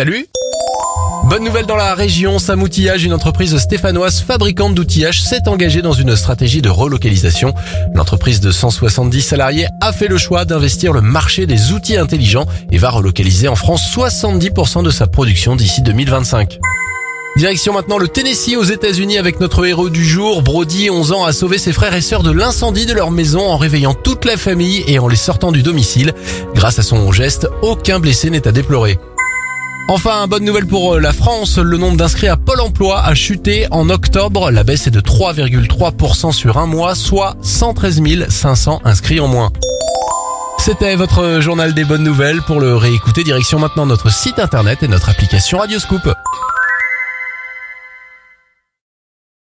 Salut Bonne nouvelle dans la région, Samoutillage, une entreprise stéphanoise fabricante d'outillage s'est engagée dans une stratégie de relocalisation. L'entreprise de 170 salariés a fait le choix d'investir le marché des outils intelligents et va relocaliser en France 70% de sa production d'ici 2025. Direction maintenant le Tennessee aux États-Unis avec notre héros du jour. Brody, 11 ans, a sauvé ses frères et sœurs de l'incendie de leur maison en réveillant toute la famille et en les sortant du domicile. Grâce à son geste, aucun blessé n'est à déplorer. Enfin, bonne nouvelle pour euh, la France, le nombre d'inscrits à Pôle emploi a chuté en octobre. La baisse est de 3,3% sur un mois, soit 113 500 inscrits en moins. C'était votre journal des bonnes nouvelles. Pour le réécouter, direction maintenant notre site internet et notre application Radioscoop.